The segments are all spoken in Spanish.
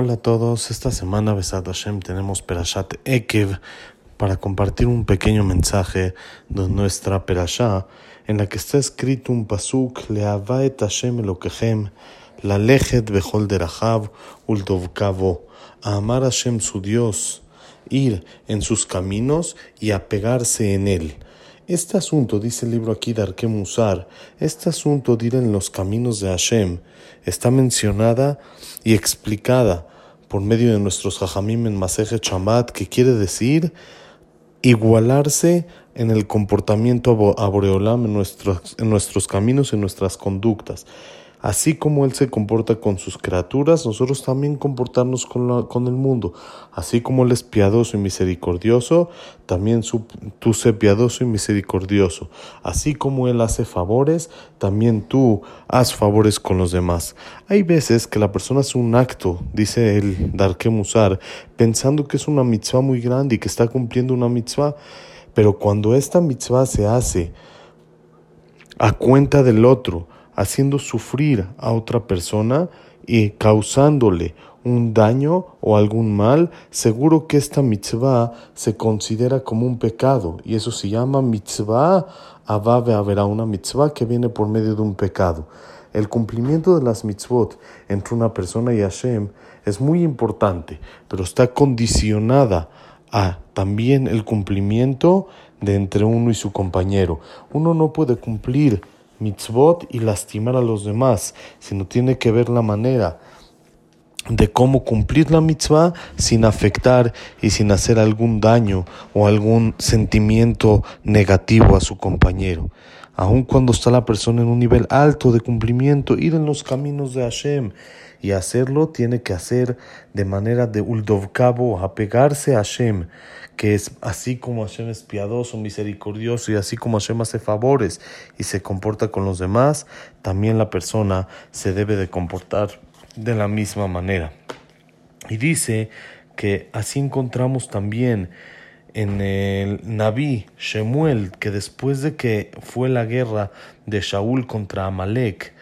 Hola a todos, esta semana Besat Hashem tenemos Perashat Ekev para compartir un pequeño mensaje de nuestra Perashá en la que está escrito un pasuk Leavaet Hashem Elokechem Lalechet Bechol Derachav Uldovkavo a amar Hashem su Dios, ir en sus caminos y apegarse en él. Este asunto, dice el libro aquí de Arkemusar, este asunto de ir en los caminos de Hashem, está mencionada y explicada por medio de nuestros Jajamim en Maseje Chamat, que quiere decir igualarse en el comportamiento a Boreolam, en nuestros, en nuestros caminos, en nuestras conductas. Así como Él se comporta con sus criaturas, nosotros también comportarnos con, el mundo. Así como Él es piadoso y misericordioso, también tú sé piadoso y misericordioso. Así como Él hace favores, también tú haz favores con los demás. Hay veces que la persona hace un acto, dice el Darke Musar, pensando que es una mitzvah muy grande y que está cumpliendo una mitzvah, pero cuando esta mitzvah se hace a cuenta del otro, haciendo sufrir a otra persona y causándole un daño o algún mal, seguro que esta mitzvah se considera como un pecado y eso se llama mitzvah avave habrá una mitzvah que viene por medio de un pecado. El cumplimiento de las mitzvot entre una persona y Hashem es muy importante, pero está condicionada a también el cumplimiento de entre uno y su compañero. Uno no puede cumplir mitzvot y lastimar a los demás, sino tiene que ver la manera de cómo cumplir la mitzvah sin afectar y sin hacer algún daño o algún sentimiento negativo a su compañero. Aun cuando está la persona en un nivel alto de cumplimiento, ir en los caminos de Hashem y hacerlo tiene que hacer de manera de uldovkabo, apegarse a Hashem, que es así como Hashem es piadoso, misericordioso y así como Hashem hace favores y se comporta con los demás, también la persona se debe de comportar de la misma manera. Y dice que así encontramos también en el Naví Shemuel, que después de que fue la guerra de Shaul contra Amalek,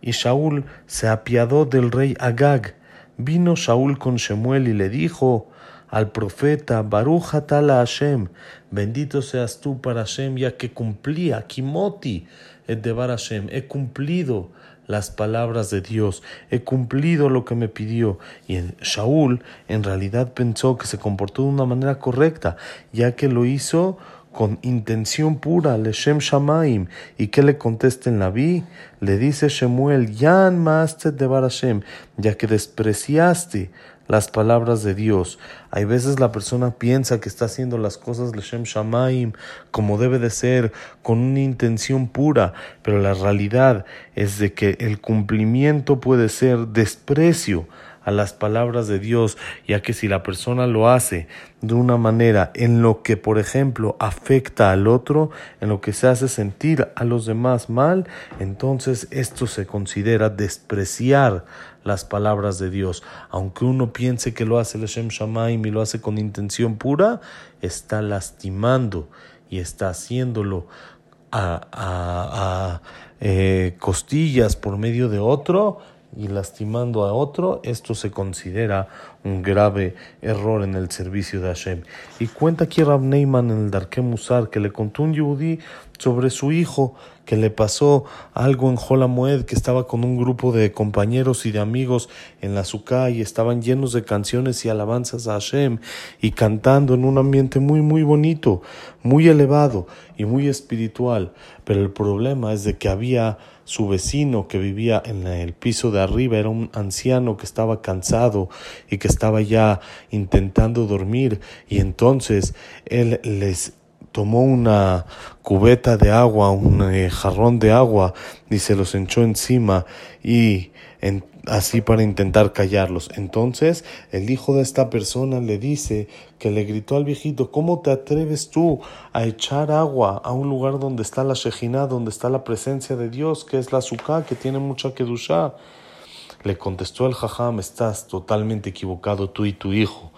y Shaul se apiadó del rey Agag. Vino Shaul con Shemuel y le dijo al profeta, Baruch atala Hashem, bendito seas tú para Hashem, ya que cumplía, Kimoti, et devar Hashem, he cumplido las palabras de Dios, he cumplido lo que me pidió. Y Shaul en realidad pensó que se comportó de una manera correcta, ya que lo hizo con intención pura, Leshem Shamaim, y que le conteste en vi, le dice Shemuel, Yan Master de Barashem, ya que despreciaste las palabras de Dios. Hay veces la persona piensa que está haciendo las cosas Leshem Shamaim como debe de ser, con una intención pura, pero la realidad es de que el cumplimiento puede ser desprecio a las palabras de Dios, ya que si la persona lo hace de una manera en lo que, por ejemplo, afecta al otro, en lo que se hace sentir a los demás mal, entonces esto se considera despreciar las palabras de Dios. Aunque uno piense que lo hace el Shem Shamaim y lo hace con intención pura, está lastimando y está haciéndolo a, a, eh, costillas por medio de otro y lastimando a otro, esto se considera un grave error en el servicio de Hashem. Y cuenta aquí Rab Neyman en el Darke Musar que le contó un yudí sobre su hijo que le pasó algo en Moed, que estaba con un grupo de compañeros y de amigos en la Sukkah y estaban llenos de canciones y alabanzas a Hashem y cantando en un ambiente muy muy bonito, muy elevado y muy espiritual. Pero el problema es de que había su vecino que vivía en el piso de arriba era un anciano que estaba cansado y que estaba ya intentando dormir y entonces él les tomó una cubeta de agua, un eh, jarrón de agua y se los echó encima y así para intentar callarlos. Entonces el hijo de esta persona le dice que le gritó al viejito, ¿cómo te atreves tú a echar agua a un lugar donde está la Shejina, donde está la presencia de Dios, que es la Sukkah, que tiene mucha Kedushá? Le contestó el jajam, estás totalmente equivocado tú y tu hijo.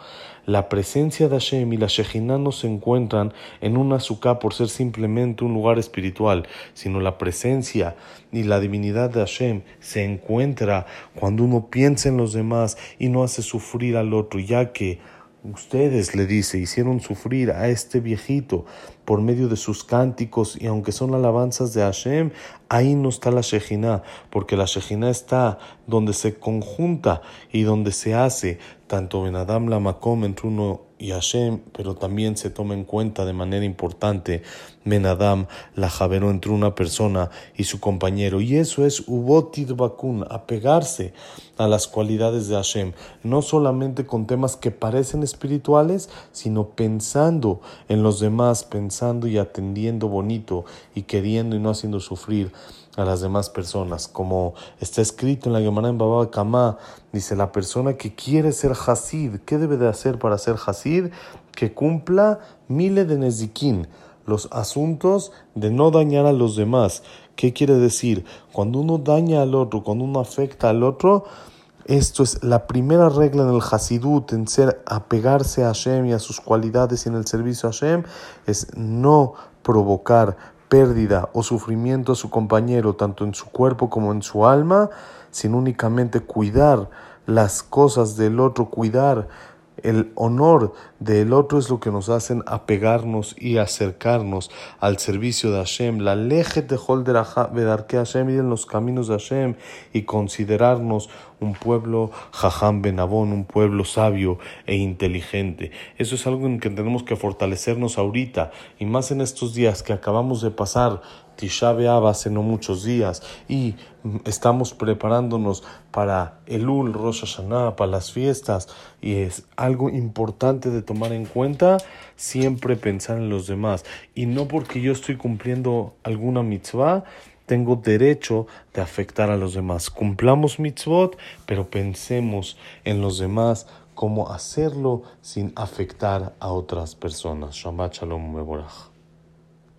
La presencia de Hashem y la Shejina no se encuentran en un azúcar por ser simplemente un lugar espiritual, sino la presencia y la divinidad de Hashem se encuentra cuando uno piensa en los demás y no hace sufrir al otro, ya que Ustedes, le dice, hicieron sufrir a este viejito por medio de sus cánticos y aunque son alabanzas de Hashem, ahí no está la Shejina, porque la Shejina está donde se conjunta y donde se hace tanto Ben Adam la Makom entre uno y Hashem, pero también se toma en cuenta de manera importante Ben Adam la Javero entre una persona y su compañero. Y eso es Ubotid Bakun, apegarse a las cualidades de Hashem, no solamente con temas que parecen espirituales, sino pensando en los demás, pensando y atendiendo bonito y queriendo y no haciendo sufrir a las demás personas. Como está escrito en la Gemara en Baba Kama, dice la persona que quiere ser Hasid, ¿qué debe de hacer para ser Hasid? Que cumpla mile de Nezikin, los asuntos de no dañar a los demás. ¿Qué quiere decir? Cuando uno daña al otro, cuando uno afecta al otro, esto es la primera regla en el Hasidut, en ser apegarse a Hashem y a sus cualidades y en el servicio a Hashem, es no provocar pérdida o sufrimiento a su compañero, tanto en su cuerpo como en su alma, sino únicamente cuidar las cosas del otro, cuidar el honor del otro es lo que nos hacen apegarnos y acercarnos al servicio de Hashem, la leje de que Hashem y en los caminos de Hashem y considerarnos un pueblo jajam benabón, un pueblo sabio e inteligente. Eso es algo en que tenemos que fortalecernos ahorita y más en estos días que acabamos de pasar Tisha B'Av hace no muchos días y estamos preparándonos para el Ul, Rosh Hashanah, para las fiestas y es algo importante de tomar en cuenta siempre pensar en los demás y no porque yo estoy cumpliendo alguna mitzvah tengo derecho de afectar a los demás. Cumplamos mitzvot, pero pensemos en los demás cómo hacerlo sin afectar a otras personas. Shabbat Shalom Mevorach.